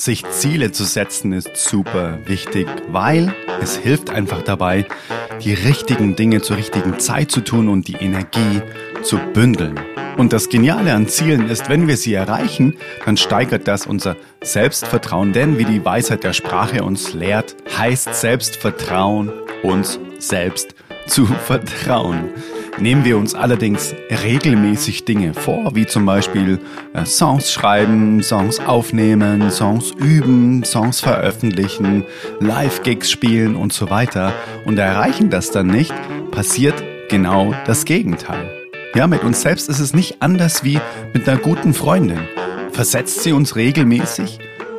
Sich Ziele zu setzen ist super wichtig, weil es hilft einfach dabei, die richtigen Dinge zur richtigen Zeit zu tun und die Energie zu bündeln. Und das Geniale an Zielen ist, wenn wir sie erreichen, dann steigert das unser Selbstvertrauen, denn wie die Weisheit der Sprache uns lehrt, heißt Selbstvertrauen uns selbst zu vertrauen. Nehmen wir uns allerdings regelmäßig Dinge vor, wie zum Beispiel äh, Songs schreiben, Songs aufnehmen, Songs üben, Songs veröffentlichen, Live-Gigs spielen und so weiter und erreichen das dann nicht, passiert genau das Gegenteil. Ja, mit uns selbst ist es nicht anders wie mit einer guten Freundin. Versetzt sie uns regelmäßig,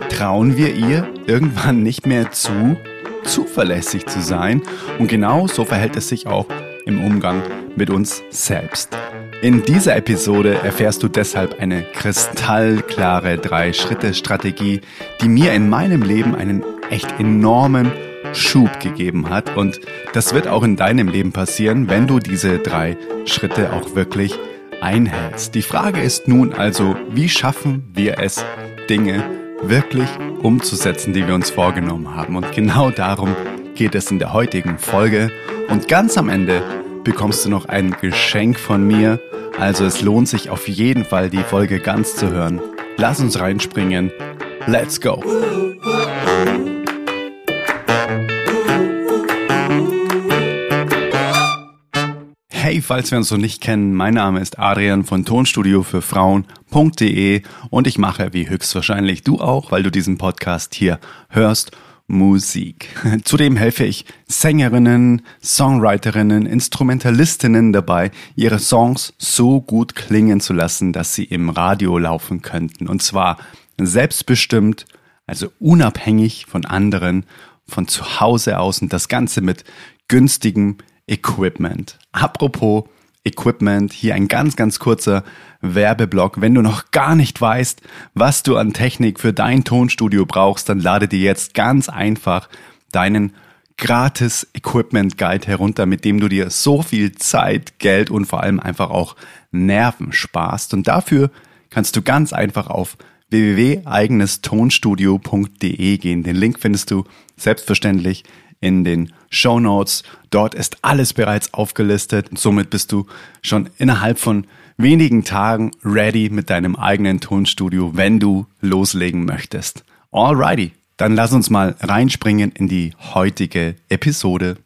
trauen wir ihr irgendwann nicht mehr zu, zuverlässig zu sein und genau so verhält es sich auch im Umgang mit uns selbst. In dieser Episode erfährst du deshalb eine kristallklare Drei-Schritte-Strategie, die mir in meinem Leben einen echt enormen Schub gegeben hat. Und das wird auch in deinem Leben passieren, wenn du diese drei Schritte auch wirklich einhältst. Die Frage ist nun also, wie schaffen wir es, Dinge wirklich umzusetzen, die wir uns vorgenommen haben? Und genau darum geht es in der heutigen Folge. Und ganz am Ende bekommst du noch ein Geschenk von mir. Also es lohnt sich auf jeden Fall, die Folge ganz zu hören. Lass uns reinspringen. Let's go! Hey, falls wir uns noch nicht kennen, mein Name ist Adrian von Tonstudio für Frauen.de und ich mache, wie höchstwahrscheinlich du auch, weil du diesen Podcast hier hörst, Musik. Zudem helfe ich Sängerinnen, Songwriterinnen, Instrumentalistinnen dabei, ihre Songs so gut klingen zu lassen, dass sie im Radio laufen könnten. Und zwar selbstbestimmt, also unabhängig von anderen, von zu Hause aus und das Ganze mit günstigem Equipment. Apropos Equipment, hier ein ganz, ganz kurzer Werbeblock. Wenn du noch gar nicht weißt, was du an Technik für dein Tonstudio brauchst, dann lade dir jetzt ganz einfach deinen gratis Equipment Guide herunter, mit dem du dir so viel Zeit, Geld und vor allem einfach auch Nerven sparst. Und dafür kannst du ganz einfach auf www.eigenestonstudio.de gehen. Den Link findest du selbstverständlich in den Show Notes. Dort ist alles bereits aufgelistet. Somit bist du schon innerhalb von wenigen Tagen ready mit deinem eigenen Tonstudio, wenn du loslegen möchtest. Alrighty, dann lass uns mal reinspringen in die heutige Episode.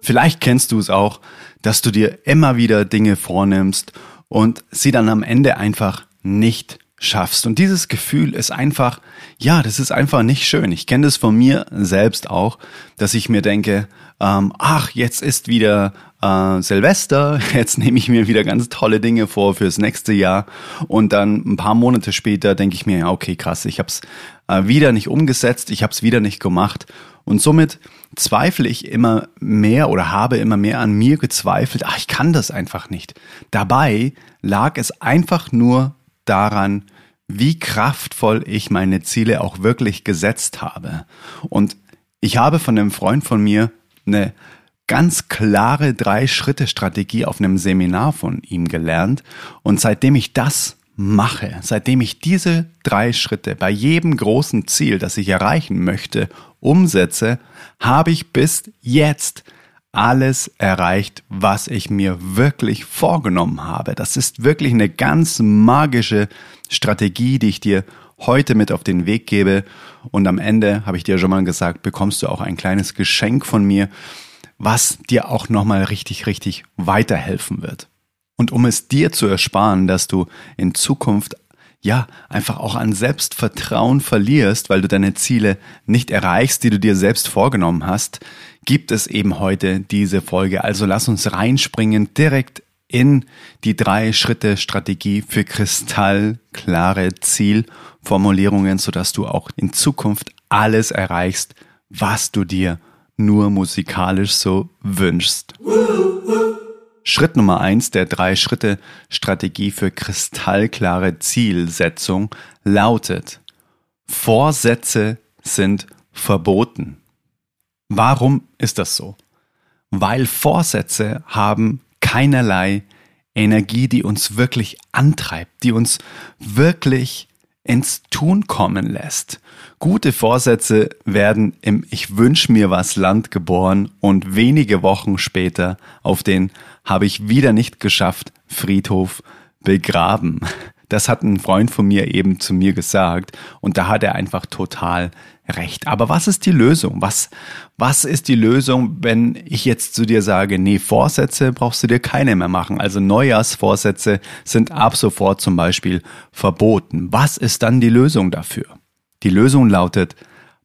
Vielleicht kennst du es auch, dass du dir immer wieder Dinge vornimmst und sie dann am Ende einfach nicht schaffst. Und dieses Gefühl ist einfach, ja, das ist einfach nicht schön. Ich kenne das von mir selbst auch, dass ich mir denke, ähm, ach, jetzt ist wieder äh, Silvester, jetzt nehme ich mir wieder ganz tolle Dinge vor fürs nächste Jahr. Und dann ein paar Monate später denke ich mir, ja, okay, krass, ich habe es äh, wieder nicht umgesetzt, ich habe es wieder nicht gemacht. Und somit zweifle ich immer mehr oder habe immer mehr an mir gezweifelt, ach, ich kann das einfach nicht. Dabei lag es einfach nur daran, wie kraftvoll ich meine Ziele auch wirklich gesetzt habe. Und ich habe von einem Freund von mir eine ganz klare Drei-Schritte-Strategie auf einem Seminar von ihm gelernt. Und seitdem ich das mache, seitdem ich diese drei Schritte bei jedem großen Ziel, das ich erreichen möchte, umsetze, habe ich bis jetzt alles erreicht, was ich mir wirklich vorgenommen habe. Das ist wirklich eine ganz magische Strategie, die ich dir heute mit auf den Weg gebe. Und am Ende, habe ich dir schon mal gesagt, bekommst du auch ein kleines Geschenk von mir, was dir auch nochmal richtig, richtig weiterhelfen wird. Und um es dir zu ersparen, dass du in Zukunft ja, einfach auch an Selbstvertrauen verlierst, weil du deine Ziele nicht erreichst, die du dir selbst vorgenommen hast, gibt es eben heute diese Folge. Also lass uns reinspringen direkt in die drei Schritte Strategie für kristallklare Zielformulierungen, sodass du auch in Zukunft alles erreichst, was du dir nur musikalisch so wünschst. Schritt Nummer eins der drei Schritte Strategie für kristallklare Zielsetzung lautet, Vorsätze sind verboten. Warum ist das so? Weil Vorsätze haben keinerlei Energie, die uns wirklich antreibt, die uns wirklich ins Tun kommen lässt. Gute Vorsätze werden im Ich wünsch mir was Land geboren und wenige Wochen später auf den habe ich wieder nicht geschafft Friedhof begraben. Das hat ein Freund von mir eben zu mir gesagt und da hat er einfach total recht. Aber was ist die Lösung? Was, was ist die Lösung, wenn ich jetzt zu dir sage, nee, Vorsätze brauchst du dir keine mehr machen. Also Neujahrsvorsätze sind ab sofort zum Beispiel verboten. Was ist dann die Lösung dafür? Die Lösung lautet,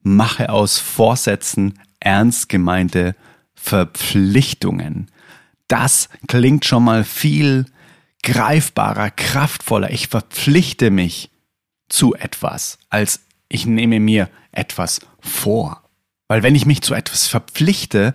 mache aus Vorsätzen ernst gemeinte Verpflichtungen. Das klingt schon mal viel greifbarer, kraftvoller. Ich verpflichte mich zu etwas, als ich nehme mir etwas vor. Weil wenn ich mich zu etwas verpflichte,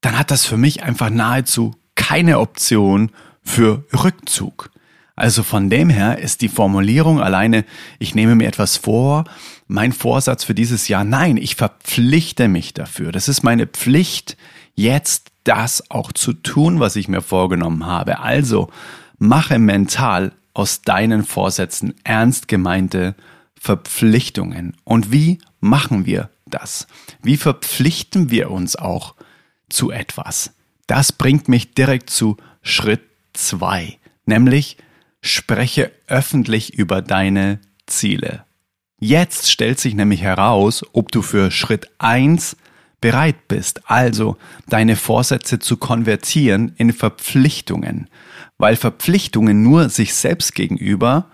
dann hat das für mich einfach nahezu keine Option für Rückzug. Also von dem her ist die Formulierung alleine, ich nehme mir etwas vor, mein Vorsatz für dieses Jahr, nein, ich verpflichte mich dafür. Das ist meine Pflicht, jetzt das auch zu tun, was ich mir vorgenommen habe. Also mache mental aus deinen Vorsätzen ernst gemeinte Verpflichtungen. Und wie machen wir das? Wie verpflichten wir uns auch zu etwas? Das bringt mich direkt zu Schritt zwei, nämlich spreche öffentlich über deine Ziele. Jetzt stellt sich nämlich heraus, ob du für Schritt eins bereit bist, also deine Vorsätze zu konvertieren in Verpflichtungen, weil Verpflichtungen nur sich selbst gegenüber,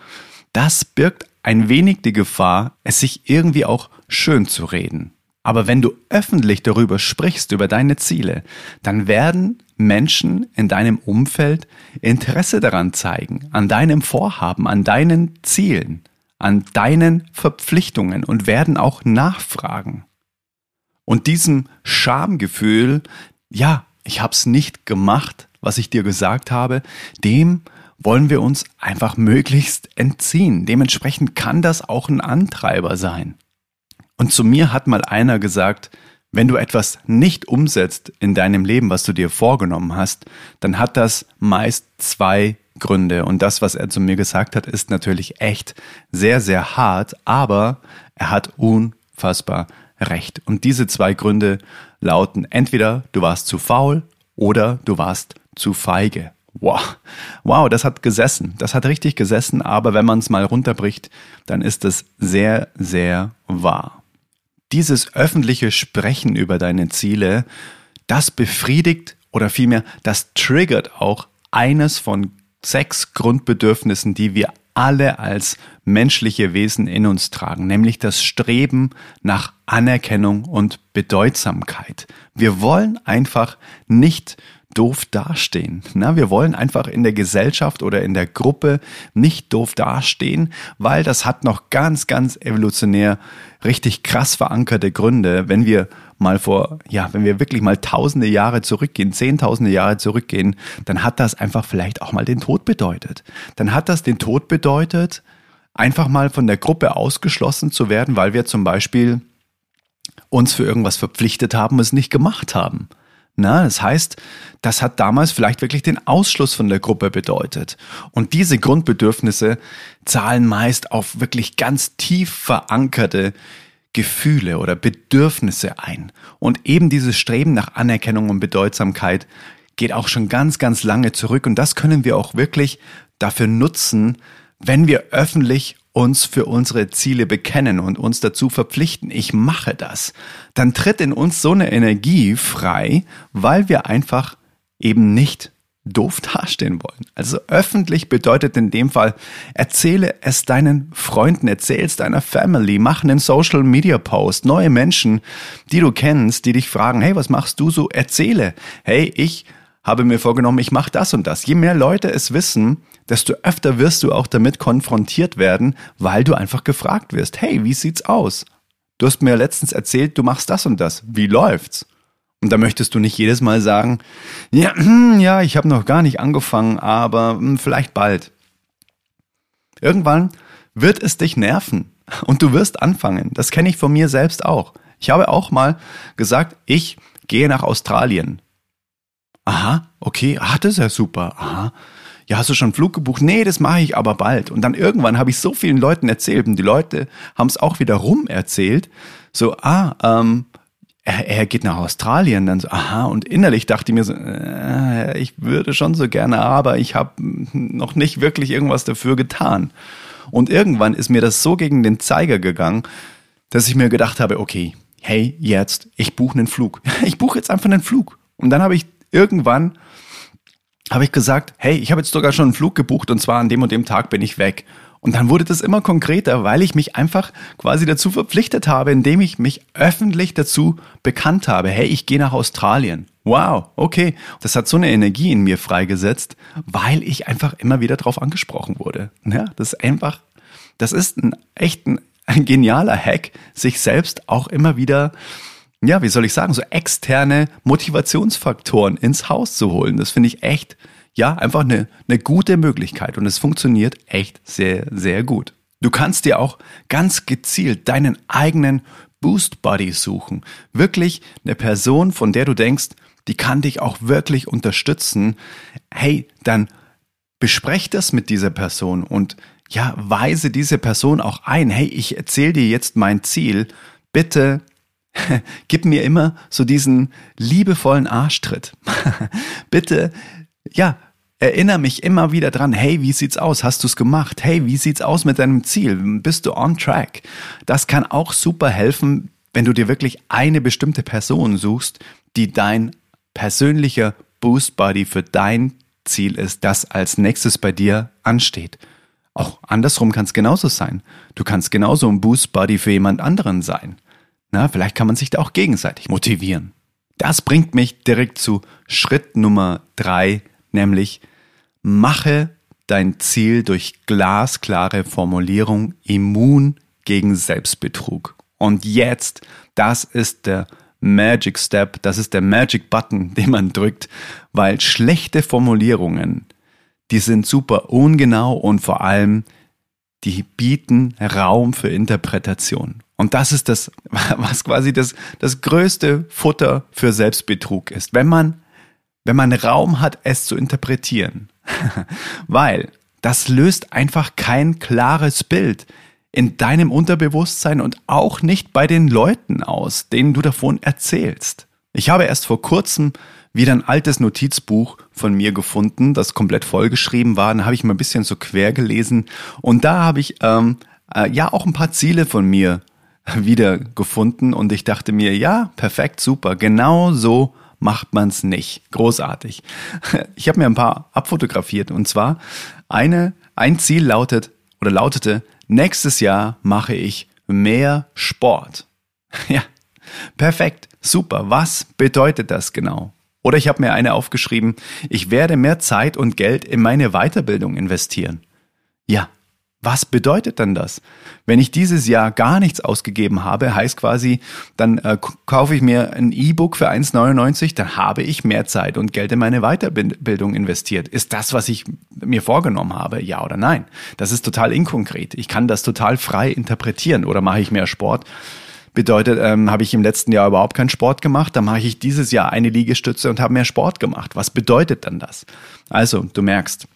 das birgt ein wenig die Gefahr, es sich irgendwie auch schön zu reden. Aber wenn du öffentlich darüber sprichst, über deine Ziele, dann werden Menschen in deinem Umfeld Interesse daran zeigen, an deinem Vorhaben, an deinen Zielen, an deinen Verpflichtungen und werden auch nachfragen. Und diesem Schamgefühl, ja, ich hab's nicht gemacht, was ich dir gesagt habe, dem wollen wir uns einfach möglichst entziehen. Dementsprechend kann das auch ein Antreiber sein. Und zu mir hat mal einer gesagt, wenn du etwas nicht umsetzt in deinem Leben, was du dir vorgenommen hast, dann hat das meist zwei Gründe. Und das, was er zu mir gesagt hat, ist natürlich echt sehr, sehr hart, aber er hat unfassbar recht. Und diese zwei Gründe lauten entweder du warst zu faul oder du warst zu feige. Wow, wow, das hat gesessen. Das hat richtig gesessen, aber wenn man es mal runterbricht, dann ist es sehr, sehr wahr. Dieses öffentliche Sprechen über deine Ziele, das befriedigt oder vielmehr, das triggert auch eines von sechs Grundbedürfnissen, die wir alle als menschliche Wesen in uns tragen, nämlich das Streben nach Anerkennung und Bedeutsamkeit. Wir wollen einfach nicht doof dastehen. Na, wir wollen einfach in der Gesellschaft oder in der Gruppe nicht doof dastehen, weil das hat noch ganz, ganz evolutionär richtig krass verankerte Gründe, wenn wir mal vor, ja, wenn wir wirklich mal tausende Jahre zurückgehen, zehntausende Jahre zurückgehen, dann hat das einfach vielleicht auch mal den Tod bedeutet. Dann hat das den Tod bedeutet, einfach mal von der Gruppe ausgeschlossen zu werden, weil wir zum Beispiel uns für irgendwas verpflichtet haben es nicht gemacht haben. Na, das heißt, das hat damals vielleicht wirklich den Ausschluss von der Gruppe bedeutet. Und diese Grundbedürfnisse zahlen meist auf wirklich ganz tief verankerte Gefühle oder Bedürfnisse ein. Und eben dieses Streben nach Anerkennung und Bedeutsamkeit geht auch schon ganz, ganz lange zurück. Und das können wir auch wirklich dafür nutzen, wenn wir öffentlich uns für unsere Ziele bekennen und uns dazu verpflichten, ich mache das, dann tritt in uns so eine Energie frei, weil wir einfach eben nicht doof dastehen wollen. Also öffentlich bedeutet in dem Fall, erzähle es deinen Freunden, erzähle es deiner Family, mach einen Social Media Post, neue Menschen, die du kennst, die dich fragen, hey, was machst du so? Erzähle, hey, ich habe mir vorgenommen, ich mache das und das. Je mehr Leute es wissen, desto öfter wirst du auch damit konfrontiert werden, weil du einfach gefragt wirst, hey, wie sieht's aus? Du hast mir letztens erzählt, du machst das und das. Wie läuft's? Und da möchtest du nicht jedes Mal sagen, ja, hm, ja, ich habe noch gar nicht angefangen, aber hm, vielleicht bald. Irgendwann wird es dich nerven und du wirst anfangen. Das kenne ich von mir selbst auch. Ich habe auch mal gesagt, ich gehe nach Australien. Aha, okay, ah, das ist ja super. Aha. Ja, hast du schon einen Flug gebucht? Nee, das mache ich aber bald. Und dann irgendwann habe ich so vielen Leuten erzählt und die Leute haben es auch wieder rum erzählt. So, ah, ähm, er, er geht nach Australien. Dann so, aha, und innerlich dachte ich mir so, äh, ich würde schon so gerne, aber ich habe noch nicht wirklich irgendwas dafür getan. Und irgendwann ist mir das so gegen den Zeiger gegangen, dass ich mir gedacht habe, okay, hey, jetzt, ich buche einen Flug. Ich buche jetzt einfach einen Flug. Und dann habe ich irgendwann habe ich gesagt, hey, ich habe jetzt sogar schon einen Flug gebucht und zwar an dem und dem Tag bin ich weg. Und dann wurde das immer konkreter, weil ich mich einfach quasi dazu verpflichtet habe, indem ich mich öffentlich dazu bekannt habe, hey, ich gehe nach Australien. Wow, okay. Das hat so eine Energie in mir freigesetzt, weil ich einfach immer wieder drauf angesprochen wurde. Ja, das ist einfach, das ist ein echt ein, ein genialer Hack, sich selbst auch immer wieder ja, wie soll ich sagen, so externe Motivationsfaktoren ins Haus zu holen. Das finde ich echt ja, einfach eine, eine gute Möglichkeit und es funktioniert echt sehr, sehr gut. Du kannst dir auch ganz gezielt deinen eigenen Boost Buddy suchen. Wirklich eine Person, von der du denkst, die kann dich auch wirklich unterstützen. Hey, dann besprech das mit dieser Person und ja, weise diese Person auch ein. Hey, ich erzähle dir jetzt mein Ziel. Bitte gib mir immer so diesen liebevollen Arschtritt. Bitte, ja, erinnere mich immer wieder dran, hey, wie sieht's aus? Hast du's gemacht? Hey, wie sieht's aus mit deinem Ziel? Bist du on track? Das kann auch super helfen, wenn du dir wirklich eine bestimmte Person suchst, die dein persönlicher Boost Buddy für dein Ziel ist, das als nächstes bei dir ansteht. Auch andersrum kann es genauso sein. Du kannst genauso ein Boost Buddy für jemand anderen sein. Na, vielleicht kann man sich da auch gegenseitig motivieren. Das bringt mich direkt zu Schritt Nummer drei, nämlich mache dein Ziel durch glasklare Formulierung immun gegen Selbstbetrug. Und jetzt, das ist der Magic Step, das ist der Magic Button, den man drückt, weil schlechte Formulierungen, die sind super ungenau und vor allem, die bieten Raum für Interpretation. Und das ist das, was quasi das, das größte Futter für Selbstbetrug ist. Wenn man wenn man Raum hat, es zu interpretieren. Weil das löst einfach kein klares Bild in deinem Unterbewusstsein und auch nicht bei den Leuten aus, denen du davon erzählst. Ich habe erst vor kurzem wieder ein altes Notizbuch von mir gefunden, das komplett vollgeschrieben war. Dann habe ich mal ein bisschen so quer gelesen und da habe ich ähm, äh, ja auch ein paar Ziele von mir wieder gefunden und ich dachte mir, ja, perfekt, super, genau so macht man es nicht. Großartig. Ich habe mir ein paar abfotografiert und zwar eine, ein Ziel lautet oder lautete, nächstes Jahr mache ich mehr Sport. Ja, perfekt, super. Was bedeutet das genau? Oder ich habe mir eine aufgeschrieben, ich werde mehr Zeit und Geld in meine Weiterbildung investieren. Ja, was bedeutet dann das? Wenn ich dieses Jahr gar nichts ausgegeben habe, heißt quasi, dann äh, kaufe ich mir ein E-Book für 1,99, dann habe ich mehr Zeit und Geld in meine Weiterbildung investiert. Ist das, was ich mir vorgenommen habe, ja oder nein? Das ist total inkonkret. Ich kann das total frei interpretieren. Oder mache ich mehr Sport? Bedeutet, ähm, habe ich im letzten Jahr überhaupt keinen Sport gemacht, dann mache ich dieses Jahr eine Liegestütze und habe mehr Sport gemacht. Was bedeutet dann das? Also, du merkst,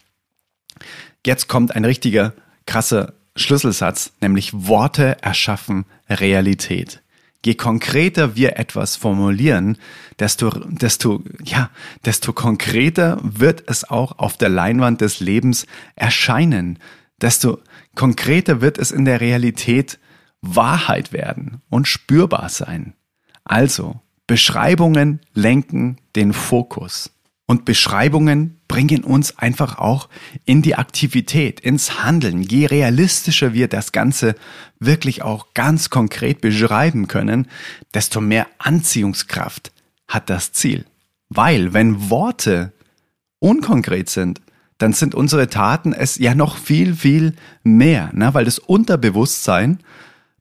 jetzt kommt ein richtiger krasser Schlüsselsatz, nämlich Worte erschaffen Realität. Je konkreter wir etwas formulieren, desto, desto, ja, desto konkreter wird es auch auf der Leinwand des Lebens erscheinen. Desto konkreter wird es in der Realität Wahrheit werden und spürbar sein. Also, Beschreibungen lenken den Fokus. Und Beschreibungen bringen uns einfach auch in die Aktivität, ins Handeln. Je realistischer wir das Ganze wirklich auch ganz konkret beschreiben können, desto mehr Anziehungskraft hat das Ziel. Weil wenn Worte unkonkret sind, dann sind unsere Taten es ja noch viel, viel mehr, ne? weil das Unterbewusstsein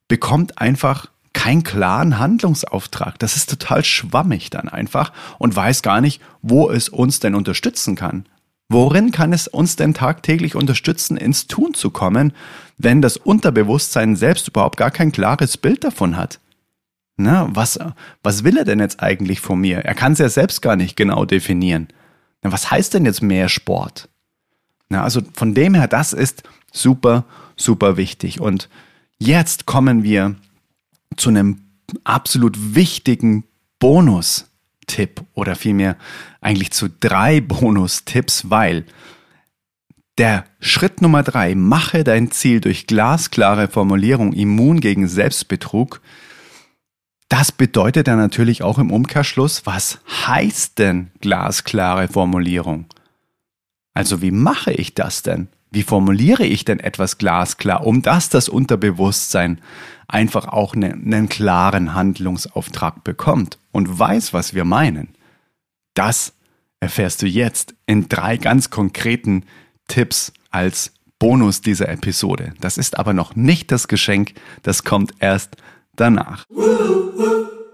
bekommt einfach keinen klaren Handlungsauftrag. Das ist total schwammig dann einfach und weiß gar nicht, wo es uns denn unterstützen kann. Worin kann es uns denn tagtäglich unterstützen, ins Tun zu kommen, wenn das Unterbewusstsein selbst überhaupt gar kein klares Bild davon hat? Na, was, was will er denn jetzt eigentlich von mir? Er kann es ja selbst gar nicht genau definieren. Na, was heißt denn jetzt mehr Sport? Ja, also von dem her, das ist super, super wichtig. Und jetzt kommen wir zu einem absolut wichtigen Bonus-Tipp oder vielmehr eigentlich zu drei Bonus-Tipps, weil der Schritt Nummer drei, mache dein Ziel durch glasklare Formulierung immun gegen Selbstbetrug. Das bedeutet dann natürlich auch im Umkehrschluss, was heißt denn glasklare Formulierung? Also wie mache ich das denn? Wie formuliere ich denn etwas glasklar, um dass das Unterbewusstsein einfach auch einen, einen klaren Handlungsauftrag bekommt und weiß, was wir meinen? Das erfährst du jetzt in drei ganz konkreten Tipps als Bonus dieser Episode. Das ist aber noch nicht das Geschenk, das kommt erst danach.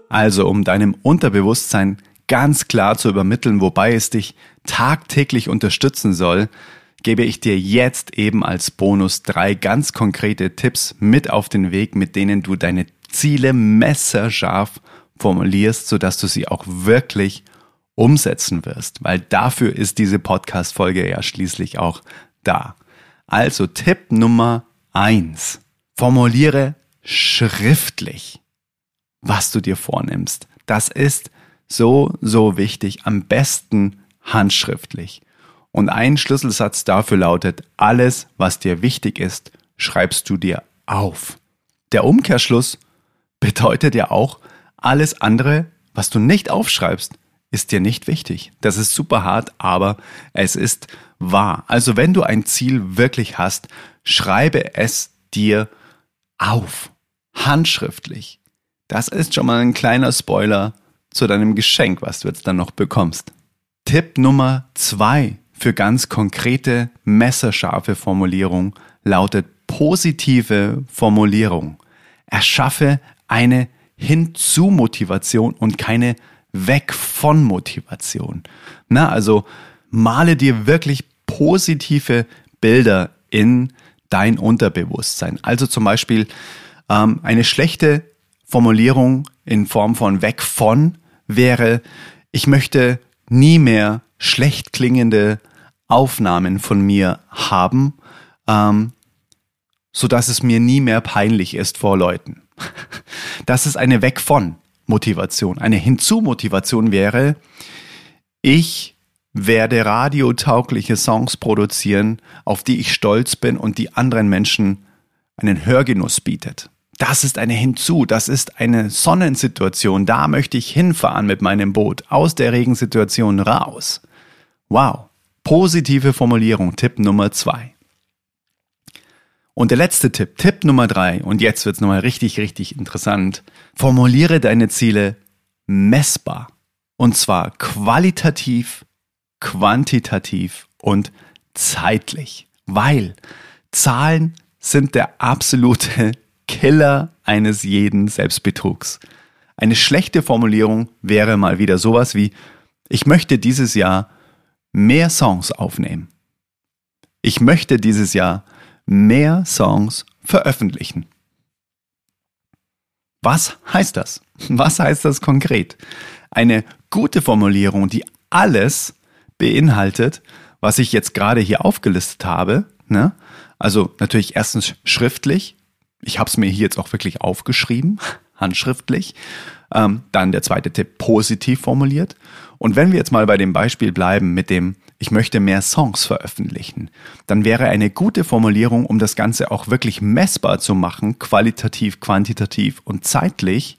Also, um deinem Unterbewusstsein ganz klar zu übermitteln, wobei es dich tagtäglich unterstützen soll, gebe ich dir jetzt eben als Bonus drei ganz konkrete Tipps mit auf den Weg, mit denen du deine Ziele messerscharf formulierst, sodass du sie auch wirklich umsetzen wirst, weil dafür ist diese Podcast-Folge ja schließlich auch da. Also Tipp Nummer eins: Formuliere schriftlich, was du dir vornimmst. Das ist so, so wichtig. Am besten handschriftlich. Und ein Schlüsselsatz dafür lautet, alles, was dir wichtig ist, schreibst du dir auf. Der Umkehrschluss bedeutet ja auch, alles andere, was du nicht aufschreibst, ist dir nicht wichtig. Das ist super hart, aber es ist wahr. Also wenn du ein Ziel wirklich hast, schreibe es dir auf. Handschriftlich. Das ist schon mal ein kleiner Spoiler zu deinem Geschenk, was du jetzt dann noch bekommst. Tipp Nummer zwei für ganz konkrete, messerscharfe Formulierung lautet positive Formulierung. Erschaffe eine Hinzu-Motivation und keine Weg von Motivation. Na, also male dir wirklich positive Bilder in dein Unterbewusstsein. Also zum Beispiel ähm, eine schlechte Formulierung in Form von weg von wäre, ich möchte nie mehr schlecht klingende Aufnahmen von mir haben, ähm, so dass es mir nie mehr peinlich ist vor Leuten. Das ist eine Weg von Motivation. Eine Hinzu-Motivation wäre, ich werde radiotaugliche Songs produzieren, auf die ich stolz bin und die anderen Menschen einen Hörgenuss bietet. Das ist eine Hinzu, das ist eine Sonnensituation, da möchte ich hinfahren mit meinem Boot, aus der Regensituation raus. Wow, positive Formulierung, Tipp Nummer zwei. Und der letzte Tipp, Tipp Nummer drei, und jetzt wird's nochmal richtig, richtig interessant. Formuliere deine Ziele messbar. Und zwar qualitativ, quantitativ und zeitlich. Weil Zahlen sind der absolute Killer eines jeden Selbstbetrugs. Eine schlechte Formulierung wäre mal wieder sowas wie, ich möchte dieses Jahr mehr Songs aufnehmen. Ich möchte dieses Jahr mehr Songs veröffentlichen. Was heißt das? Was heißt das konkret? Eine gute Formulierung, die alles beinhaltet, was ich jetzt gerade hier aufgelistet habe. Ne? Also natürlich erstens schriftlich, ich habe es mir hier jetzt auch wirklich aufgeschrieben, handschriftlich. Ähm, dann der zweite Tipp, positiv formuliert. Und wenn wir jetzt mal bei dem Beispiel bleiben mit dem, ich möchte mehr Songs veröffentlichen, dann wäre eine gute Formulierung, um das Ganze auch wirklich messbar zu machen, qualitativ, quantitativ und zeitlich,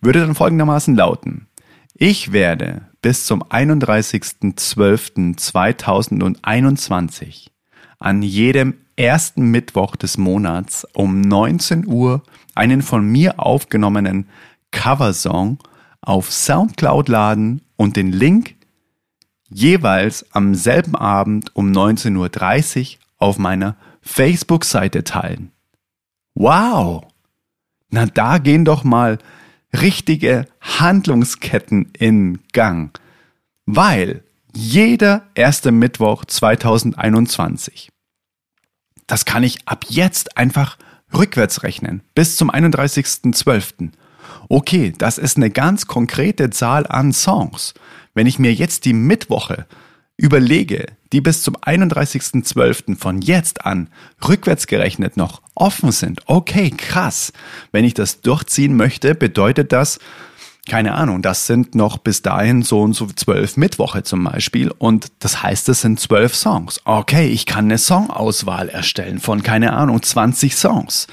würde dann folgendermaßen lauten. Ich werde bis zum 31.12.2021 an jedem ersten Mittwoch des Monats um 19 Uhr einen von mir aufgenommenen Coversong auf Soundcloud laden und den Link jeweils am selben Abend um 19.30 Uhr auf meiner Facebook-Seite teilen. Wow! Na, da gehen doch mal richtige Handlungsketten in Gang. Weil jeder erste Mittwoch 2021 das kann ich ab jetzt einfach rückwärts rechnen, bis zum 31.12. Okay, das ist eine ganz konkrete Zahl an Songs. Wenn ich mir jetzt die Mittwoche überlege, die bis zum 31.12. von jetzt an rückwärts gerechnet noch offen sind, okay, krass. Wenn ich das durchziehen möchte, bedeutet das, keine Ahnung, das sind noch bis dahin so und so zwölf Mittwoche zum Beispiel und das heißt, es sind zwölf Songs. Okay, ich kann eine Songauswahl erstellen von, keine Ahnung, 20 Songs.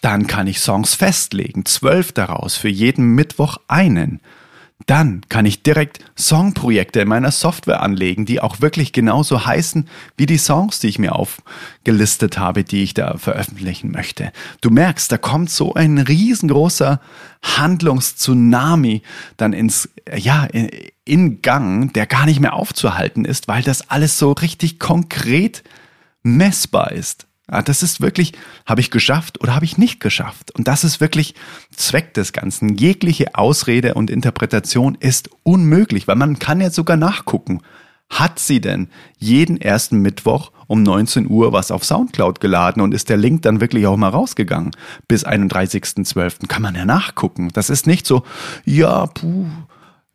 Dann kann ich Songs festlegen, zwölf daraus, für jeden Mittwoch einen. Dann kann ich direkt Songprojekte in meiner Software anlegen, die auch wirklich genauso heißen wie die Songs, die ich mir aufgelistet habe, die ich da veröffentlichen möchte. Du merkst, da kommt so ein riesengroßer Handlungstsunami dann ins, ja, in, in Gang, der gar nicht mehr aufzuhalten ist, weil das alles so richtig konkret messbar ist. Ja, das ist wirklich, habe ich geschafft oder habe ich nicht geschafft? Und das ist wirklich Zweck des Ganzen. Jegliche Ausrede und Interpretation ist unmöglich, weil man kann ja sogar nachgucken. Hat sie denn jeden ersten Mittwoch um 19 Uhr was auf Soundcloud geladen und ist der Link dann wirklich auch mal rausgegangen? Bis 31.12. kann man ja nachgucken. Das ist nicht so, ja, puh,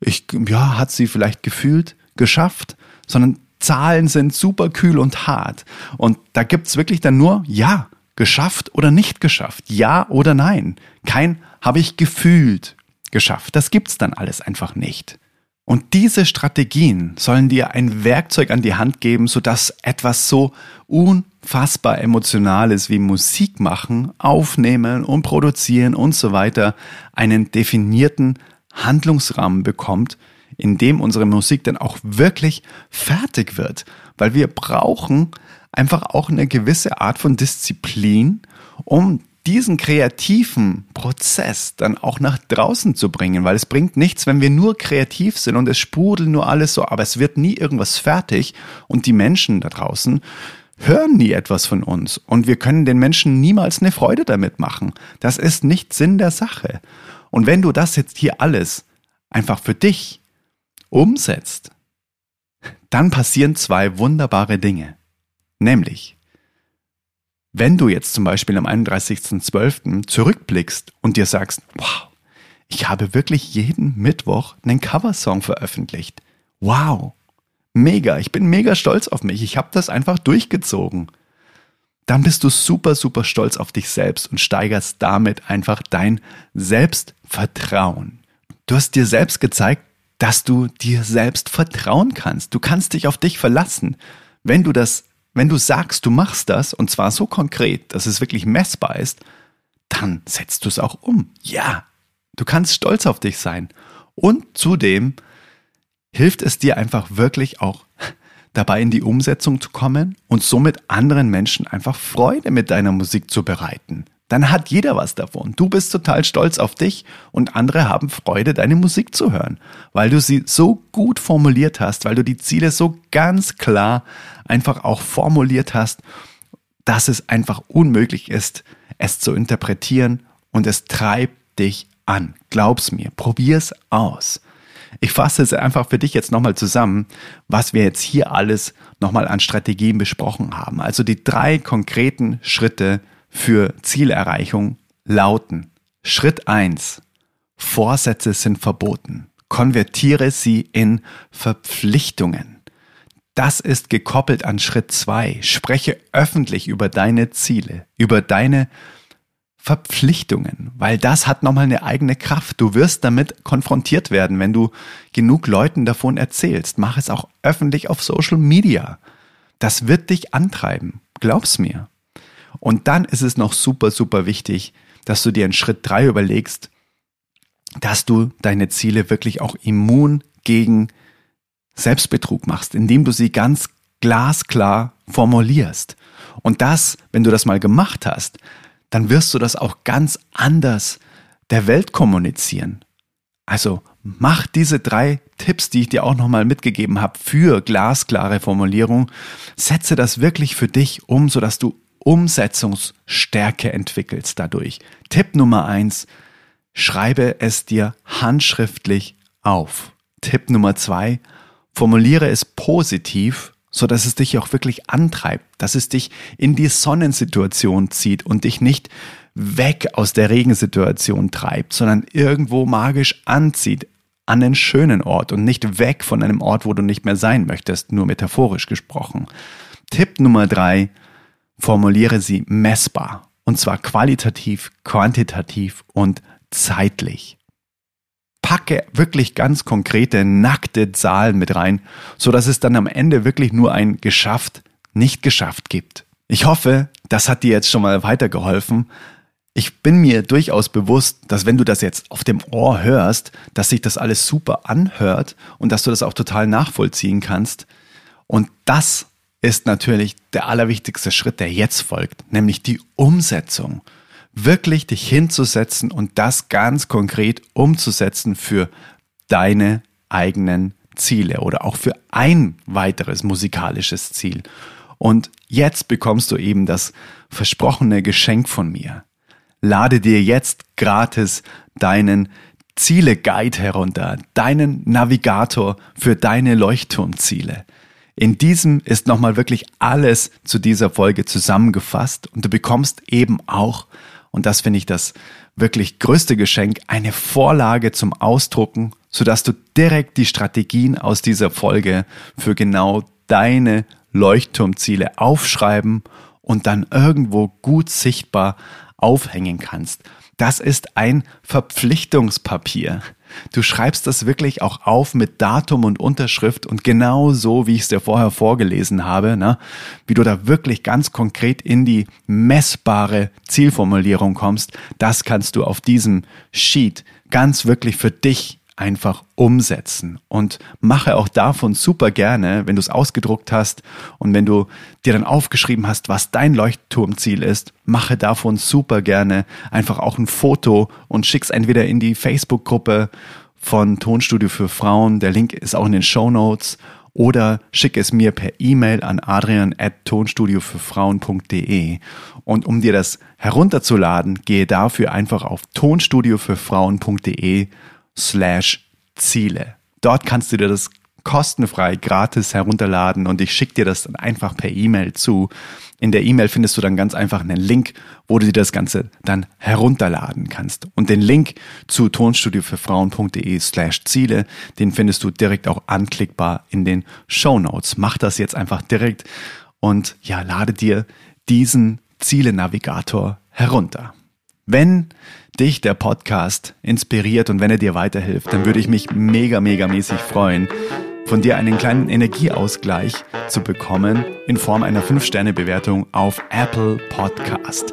ich, ja, hat sie vielleicht gefühlt geschafft, sondern Zahlen sind super kühl und hart. Und da gibt's wirklich dann nur ja, geschafft oder nicht geschafft, ja oder nein. Kein habe ich gefühlt geschafft. Das gibt's dann alles einfach nicht. Und diese Strategien sollen dir ein Werkzeug an die Hand geben, sodass etwas so unfassbar Emotionales wie Musik machen, aufnehmen und produzieren und so weiter einen definierten Handlungsrahmen bekommt, in dem unsere Musik dann auch wirklich fertig wird. Weil wir brauchen einfach auch eine gewisse Art von Disziplin, um diesen kreativen Prozess dann auch nach draußen zu bringen, weil es bringt nichts, wenn wir nur kreativ sind und es sprudelt nur alles so, aber es wird nie irgendwas fertig und die Menschen da draußen hören nie etwas von uns und wir können den Menschen niemals eine Freude damit machen. Das ist nicht Sinn der Sache. Und wenn du das jetzt hier alles einfach für dich umsetzt, dann passieren zwei wunderbare Dinge. Nämlich, wenn du jetzt zum Beispiel am 31.12. zurückblickst und dir sagst, wow, ich habe wirklich jeden Mittwoch einen Coversong veröffentlicht. Wow, mega, ich bin mega stolz auf mich, ich habe das einfach durchgezogen. Dann bist du super, super stolz auf dich selbst und steigerst damit einfach dein Selbstvertrauen. Du hast dir selbst gezeigt, dass du dir selbst vertrauen kannst. Du kannst dich auf dich verlassen. Wenn du das, wenn du sagst, du machst das, und zwar so konkret, dass es wirklich messbar ist, dann setzt du es auch um. Ja, du kannst stolz auf dich sein. Und zudem hilft es dir einfach wirklich auch dabei in die Umsetzung zu kommen und somit anderen Menschen einfach Freude mit deiner Musik zu bereiten dann hat jeder was davon. Du bist total stolz auf dich und andere haben Freude, deine Musik zu hören, weil du sie so gut formuliert hast, weil du die Ziele so ganz klar einfach auch formuliert hast, dass es einfach unmöglich ist, es zu interpretieren und es treibt dich an. Glaub's mir, probier's aus. Ich fasse es einfach für dich jetzt nochmal zusammen, was wir jetzt hier alles nochmal an Strategien besprochen haben. Also die drei konkreten Schritte, für Zielerreichung lauten Schritt eins: Vorsätze sind verboten. Konvertiere sie in Verpflichtungen. Das ist gekoppelt an Schritt zwei: Spreche öffentlich über deine Ziele, über deine Verpflichtungen, weil das hat nochmal eine eigene Kraft. Du wirst damit konfrontiert werden, wenn du genug Leuten davon erzählst. Mach es auch öffentlich auf Social Media. Das wird dich antreiben. Glaub's mir. Und dann ist es noch super, super wichtig, dass du dir in Schritt drei überlegst, dass du deine Ziele wirklich auch immun gegen Selbstbetrug machst, indem du sie ganz glasklar formulierst. Und das, wenn du das mal gemacht hast, dann wirst du das auch ganz anders der Welt kommunizieren. Also mach diese drei Tipps, die ich dir auch nochmal mitgegeben habe für glasklare Formulierung, setze das wirklich für dich um, sodass du Umsetzungsstärke entwickelst dadurch. Tipp Nummer eins, schreibe es dir handschriftlich auf. Tipp Nummer zwei, formuliere es positiv, so dass es dich auch wirklich antreibt, dass es dich in die Sonnensituation zieht und dich nicht weg aus der Regensituation treibt, sondern irgendwo magisch anzieht, an einen schönen Ort und nicht weg von einem Ort, wo du nicht mehr sein möchtest, nur metaphorisch gesprochen. Tipp Nummer drei, formuliere sie messbar. Und zwar qualitativ, quantitativ und zeitlich. Packe wirklich ganz konkrete, nackte Zahlen mit rein, so dass es dann am Ende wirklich nur ein geschafft, nicht geschafft gibt. Ich hoffe, das hat dir jetzt schon mal weitergeholfen. Ich bin mir durchaus bewusst, dass wenn du das jetzt auf dem Ohr hörst, dass sich das alles super anhört und dass du das auch total nachvollziehen kannst. Und das ist natürlich der allerwichtigste Schritt, der jetzt folgt, nämlich die Umsetzung. Wirklich dich hinzusetzen und das ganz konkret umzusetzen für deine eigenen Ziele oder auch für ein weiteres musikalisches Ziel. Und jetzt bekommst du eben das versprochene Geschenk von mir. Lade dir jetzt gratis deinen Ziele-Guide herunter, deinen Navigator für deine Leuchtturmziele. In diesem ist nochmal wirklich alles zu dieser Folge zusammengefasst und du bekommst eben auch, und das finde ich das wirklich größte Geschenk, eine Vorlage zum Ausdrucken, sodass du direkt die Strategien aus dieser Folge für genau deine Leuchtturmziele aufschreiben und dann irgendwo gut sichtbar aufhängen kannst. Das ist ein Verpflichtungspapier. Du schreibst das wirklich auch auf mit Datum und Unterschrift und genau so, wie ich es dir vorher vorgelesen habe, ne? wie du da wirklich ganz konkret in die messbare Zielformulierung kommst, das kannst du auf diesem Sheet ganz wirklich für dich einfach umsetzen. Und mache auch davon super gerne, wenn du es ausgedruckt hast und wenn du dir dann aufgeschrieben hast, was dein Leuchtturmziel ist, mache davon super gerne einfach auch ein Foto und schick's entweder in die Facebook-Gruppe von Tonstudio für Frauen, der Link ist auch in den Show Notes. Oder schicke es mir per E-Mail an adrian@tonstudiofürfrauen.de und um dir das herunterzuladen, gehe dafür einfach auf tonstudiofürfrauen.de slash Ziele. Dort kannst du dir das kostenfrei gratis herunterladen und ich schicke dir das dann einfach per E-Mail zu. In der E-Mail findest du dann ganz einfach einen Link, wo du dir das Ganze dann herunterladen kannst. Und den Link zu tonstudiofürfrauen.de slash Ziele, den findest du direkt auch anklickbar in den Show Notes. Mach das jetzt einfach direkt und ja, lade dir diesen Ziele-Navigator herunter. Wenn dich der Podcast inspiriert und wenn er dir weiterhilft, dann würde ich mich mega, mega mäßig freuen, von dir einen kleinen Energieausgleich zu bekommen in Form einer 5-Sterne-Bewertung auf Apple Podcast.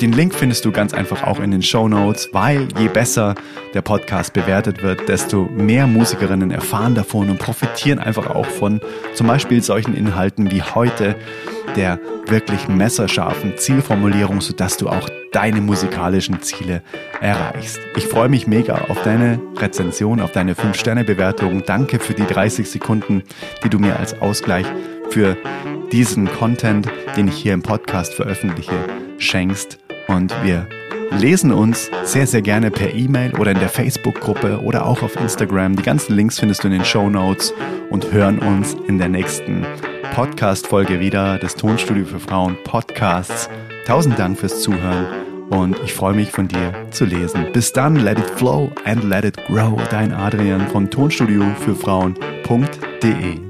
Den Link findest du ganz einfach auch in den Show Notes, weil je besser der Podcast bewertet wird, desto mehr Musikerinnen erfahren davon und profitieren einfach auch von zum Beispiel solchen Inhalten wie heute der wirklich messerscharfen Zielformulierung, sodass du auch deine musikalischen Ziele erreichst. Ich freue mich mega auf deine Rezension, auf deine 5-Sterne-Bewertung. Danke für die 30 Sekunden, die du mir als Ausgleich für diesen Content, den ich hier im Podcast veröffentliche, schenkst. Und wir lesen uns sehr, sehr gerne per E-Mail oder in der Facebook-Gruppe oder auch auf Instagram. Die ganzen Links findest du in den Show Notes und hören uns in der nächsten Podcast-Folge wieder des Tonstudio für Frauen Podcasts. Tausend Dank fürs Zuhören und ich freue mich von dir zu lesen. Bis dann, let it flow and let it grow. Dein Adrian von Tonstudio für Frauen.de.